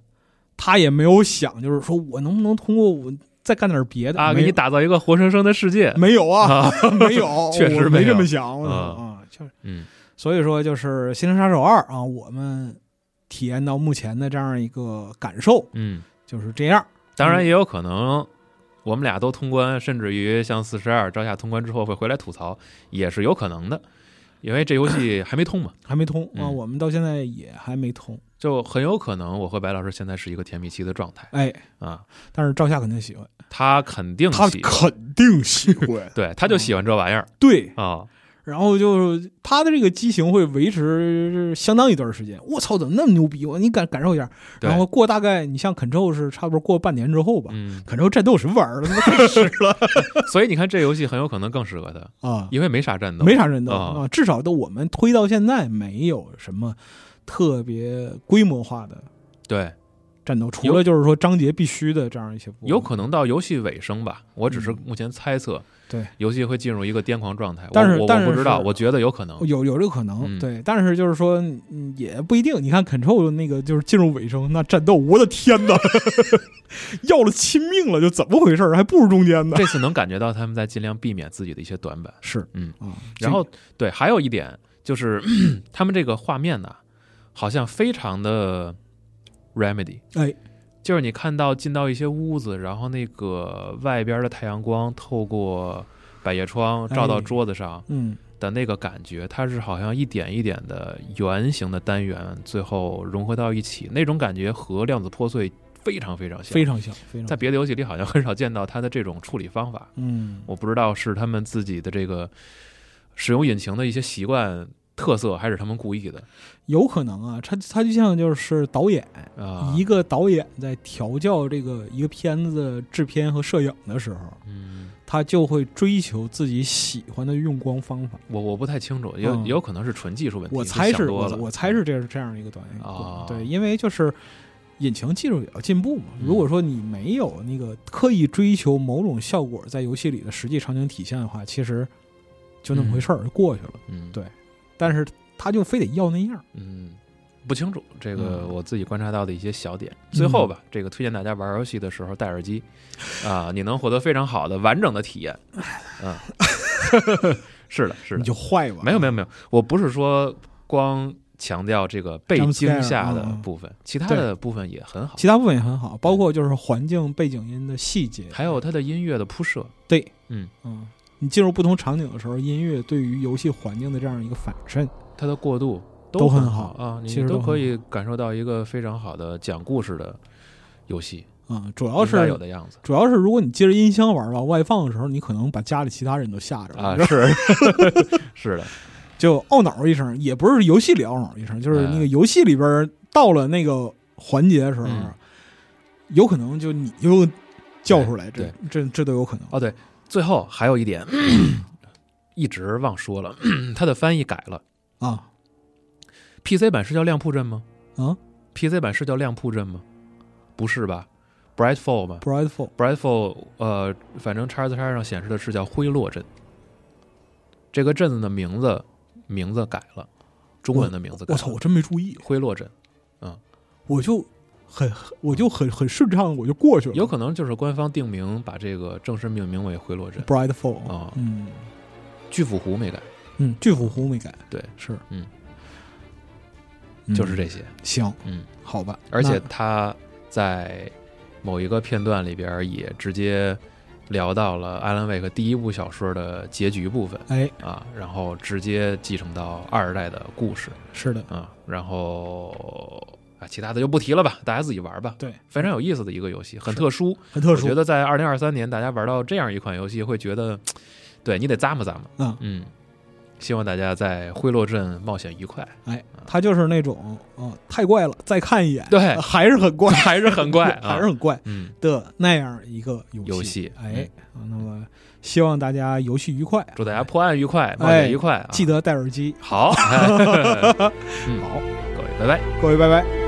他也没有想，就是说我能不能通过我再干点别的？啊，给你打造一个活生生的世界，没有啊，啊，没有，确实没没这么想，啊。啊，就是嗯所以说就是《心灵杀手二》啊，我们体验到目前的这样一个感受嗯，就是这样。当然也有可能。我们俩都通关，甚至于像四十二朝夏通关之后会回来吐槽，也是有可能的，因为这游戏还没通嘛，还没通啊，嗯。我们到现在也还没通。就很有可能我和白老师现在是一个甜蜜期的状态。哎，啊，但是赵夏肯定喜欢，他肯定他喜欢，肯定喜欢，对，他就喜欢这玩意儿。对。啊，然后就是他的这个机型会维持相当一段时间。我操，怎么那么牛逼？我你感感受一下。然后过大概你像 Control 是差不多过半年之后吧。嗯，Control 战斗什么玩意儿？他妈太屎了 所以你看这游戏很有可能更适合他，啊！因为没啥战斗，没啥战斗啊啊，至少都我们推到现在没有什么特别规模化的对，战斗，除了就是说章节必须的这样一些。有可能到游戏尾声吧，我只是嗯目前猜测，对，游戏会进入一个癫狂状态，但是我不知道，是我觉得有可能，有有这个可能，嗯对，但是就是说嗯也不一定。你看 Control 那个就是进入尾声，那战斗，我的天哪，要了亲命了，就怎么回事？还不如中间呢。这次能感觉到他们在尽量避免自己的一些短板，是，嗯啊，然后对，还有一点就是 他们这个画面呢，好像非常的 remedy，哎，就是你看到进到一些屋子，然后那个外边的太阳光透过百叶窗照到哎桌子上嗯，的那个感觉，它是好像一点一点的圆形的单元，最后融合到一起，那种感觉和量子破碎非常非常像。非常像，非常在别的游戏里好像很少见到它的这种处理方法，嗯，我不知道是他们自己的这个使用引擎的一些习惯特色，还是他们故意的有可能啊，他他就像就是导演，啊？一个导演在调教这个一个片子的制片和摄影的时候，嗯，他就会追求自己喜欢的用光方法。我我不太清楚，有嗯也有可能是纯技术问题。我猜是我我猜是这这样一个导演啊对，因为就是引擎技术也要进步嘛。嗯如果说你没有那个刻意追求某种效果在游戏里的实际场景体现的话，其实就那么回事儿就过去了。嗯，对但是他就非得要那样，嗯，不清楚这个嗯。我自己观察到的一些小点。最后吧，这个推荐大家玩游戏的时候戴耳机 啊，你能获得非常好的完整的体验。嗯，是的，是的，你就坏吧。没有没有没有，我不是说光强调这个被 Jump 惊吓的部分，其他的部分也很好，其他部分也很好，包括就是环境背景音的细节，还有它的音乐的铺设。对，嗯。嗯，你进入不同场景的时候，音乐对于游戏环境的这样一个反衬，它的过渡都很很好啊，其实都可以感受到一个非常好的讲故事的游戏，啊、主要是该有是的样子主要是如果你接着音箱玩吧，外放的时候，你可能把家里其他人都吓着了啊，是 是的，就懊恼一声，也不是游戏里懊恼一声，就是哎那个游戏里边到了那个环节的时候，嗯有可能就你就叫出来，这这这都有可能。哦对，最后还有一点，一直忘说了，它的翻译改了。啊 PC 版是叫亮铺镇吗啊？PC 版是叫亮铺镇吗？不是吧？Brightfall 吧 Brightfall？Brightfall，呃，反正叉 S 叉上显示的是叫辉落镇。这个镇子的名字名字改了，中文的名字改了。我操，我真没注意，辉落镇，我就很我就很很顺畅，我就过去了。有可能就是官方定名，把这个正式命名为回落镇。Brightfall 啊。嗯。巨斧湖没改，嗯，巨斧湖没改，对，是。嗯。嗯，就是这些。行，嗯，好吧，而且他在某一个片段里边也直接聊到了艾伦·威克第一部小说的结局部分哎，啊，然后直接继承到二代的故事。是的，啊，然后啊，其他的就不提了吧，大家自己玩吧。对，非常有意思的一个游戏，很特殊。很特殊，我觉得在二零二三年，大家玩到这样一款游戏，会觉得，对你得咂摸咂摸。嗯嗯，希望大家在灰落镇冒险愉快。哎，它就是那种，哦，太怪了，再看一眼，对还是很怪，还是很怪啊 还是很怪 嗯，的那样一个游游戏嗯哎，啊那么希望大家游戏愉快，祝大家破案愉快，冒哎险愉快啊！记得戴耳机。好，嗯好，各位拜拜。各位拜拜。